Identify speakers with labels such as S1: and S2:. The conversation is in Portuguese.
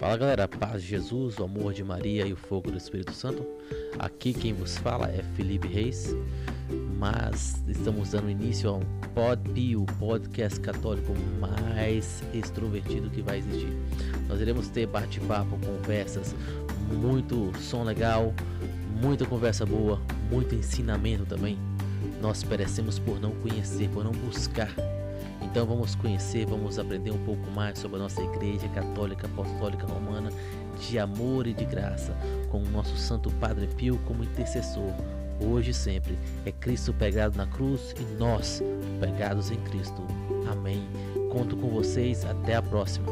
S1: Fala galera, paz de Jesus, o amor de Maria e o fogo do Espírito Santo. Aqui quem vos fala é Felipe Reis, mas estamos dando início a um podcast católico mais extrovertido que vai existir. Nós iremos ter bate-papo, conversas, muito som legal, muita conversa boa, muito ensinamento também. Nós perecemos por não conhecer, por não buscar então vamos conhecer, vamos aprender um pouco mais sobre a nossa Igreja Católica Apostólica Romana de amor e de graça, com o nosso Santo Padre Pio como intercessor, hoje e sempre. É Cristo pegado na cruz e nós pegados em Cristo. Amém. Conto com vocês, até a próxima.